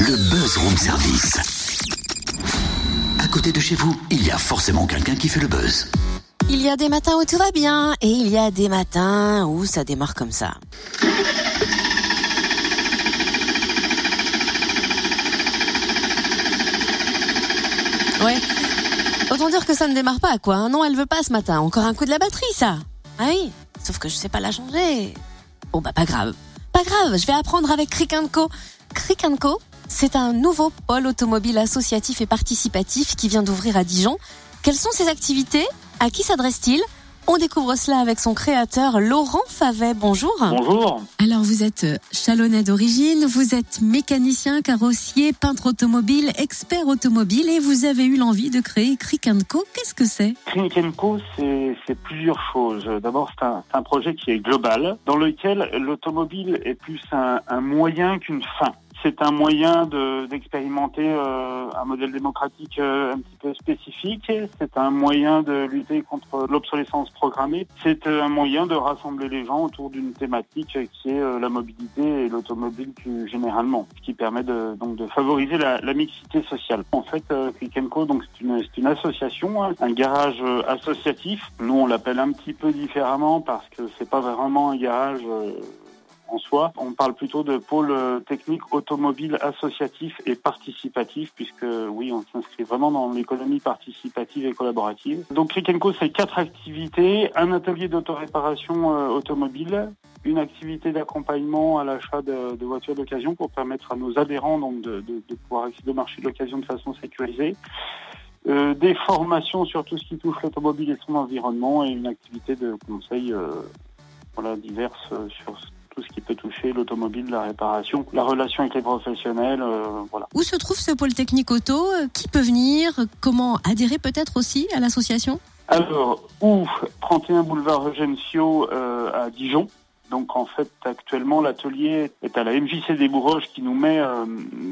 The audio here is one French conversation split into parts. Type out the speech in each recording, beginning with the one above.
Le buzz room service. À côté de chez vous, il y a forcément quelqu'un qui fait le buzz. Il y a des matins où tout va bien et il y a des matins où ça démarre comme ça. Ouais. Autant dire que ça ne démarre pas, quoi. Non, elle veut pas ce matin. Encore un coup de la batterie, ça. Ah oui. Sauf que je sais pas la changer. Bon, bah, pas grave. Pas grave. Je vais apprendre avec Crick Co. Crick Co, c'est un nouveau pôle automobile associatif et participatif qui vient d'ouvrir à Dijon. Quelles sont ses activités? À qui s'adresse-t-il? On découvre cela avec son créateur Laurent Favet. Bonjour. Bonjour. Alors vous êtes chalonnais d'origine, vous êtes mécanicien, carrossier, peintre automobile, expert automobile et vous avez eu l'envie de créer Crick Co. Qu'est-ce que c'est? Crick Co, c'est plusieurs choses. D'abord, c'est un, un, projet qui est global, dans lequel l'automobile est plus un, un moyen qu'une fin. C'est un moyen d'expérimenter euh, un modèle démocratique euh, un petit peu spécifique. C'est un moyen de lutter contre l'obsolescence programmée. C'est euh, un moyen de rassembler les gens autour d'une thématique qui est euh, la mobilité et l'automobile plus généralement, ce qui permet de, donc de favoriser la, la mixité sociale. En fait, euh, Click Co, donc c'est une, une association, hein, un garage euh, associatif. Nous, on l'appelle un petit peu différemment parce que c'est pas vraiment un garage en soi. On parle plutôt de pôle technique automobile associatif et participatif, puisque oui, on s'inscrit vraiment dans l'économie participative et collaborative. Donc Crikenco, c'est quatre activités, un atelier d'autoréparation euh, automobile, une activité d'accompagnement à l'achat de, voitures d'occasion pour permettre à nos adhérents donc de pouvoir accéder au marché de l'occasion de façon sécurisée. Euh, des formations sur tout ce qui touche l'automobile et son environnement et une activité de conseil euh, voilà, diverses sur tout ce qui peut toucher l'automobile, la réparation, la relation avec les professionnels, euh, voilà. Où se trouve ce pôle technique auto? Qui peut venir? Comment adhérer peut-être aussi à l'association? Alors, où 31 boulevard Eugène Sio euh, à Dijon. Donc en fait, actuellement, l'atelier est à la MJC des Bourroges qui nous met euh,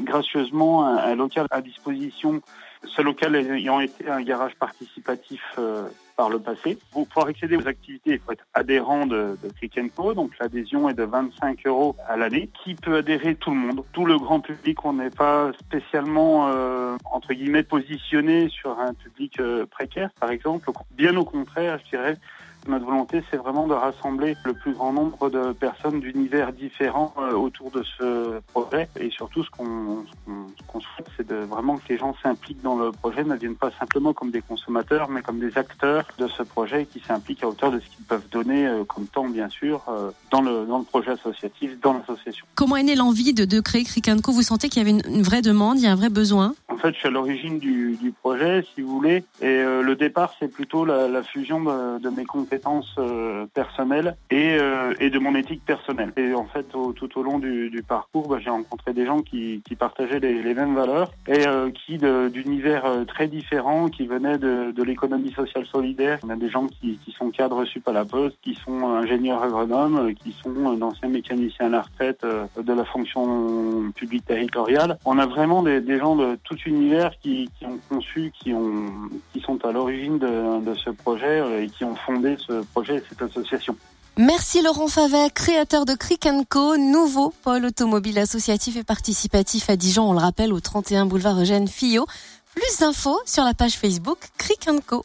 gracieusement un, un, local à disposition. Ce local ayant été un garage participatif euh, par le passé. Pour pouvoir accéder aux activités, il faut être adhérent de, de Click Co. Donc l'adhésion est de 25 euros à l'année. Qui peut adhérer? Tout le monde, tout le grand public. On n'est pas spécialement euh, entre guillemets positionné sur un public euh, précaire, par exemple. Bien au contraire, je dirais. Notre volonté, c'est vraiment de rassembler le plus grand nombre de personnes d'univers différents euh, autour de ce projet. Et surtout, ce qu'on vraiment que les gens s'impliquent dans le projet, ne viennent pas simplement comme des consommateurs, mais comme des acteurs de ce projet qui s'impliquent à hauteur de ce qu'ils peuvent donner euh, comme temps, bien sûr, euh, dans, le, dans le projet associatif, dans l'association. Comment est née l'envie de, créer Cricanco Vous sentez qu'il y avait une, vraie demande, il y a un vrai besoin? Fait, je suis à l'origine du, du, projet, si vous voulez. Et euh, le départ, c'est plutôt la, fusion de, de mes compétences euh, personnelles et, euh, et, de mon éthique personnelle. Et en fait, tout au long du, parcours, bah, j'ai rencontré des gens qui, qui partageaient les, mêmes valeurs et qui d'univers très différents, qui venaient de, de l'économie sociale solidaire. On a des gens qui, sont cadres sup à la poste, qui sont ingénieurs agronomes, qui sont d'anciens mécaniciens à la retraite de la fonction publique territoriale. On a vraiment des, des gens de tout univers qui, ont conçu, qui, ont, qui sont à l'origine de, ce projet et qui ont fondé ce projet et cette association. Merci Laurent Favet, créateur de Crick Co, nouveau pôle automobile associatif et participatif à Dijon, on le rappelle, au 31 boulevard Eugène Fillot. Plus d'infos sur la page Facebook Crick Co.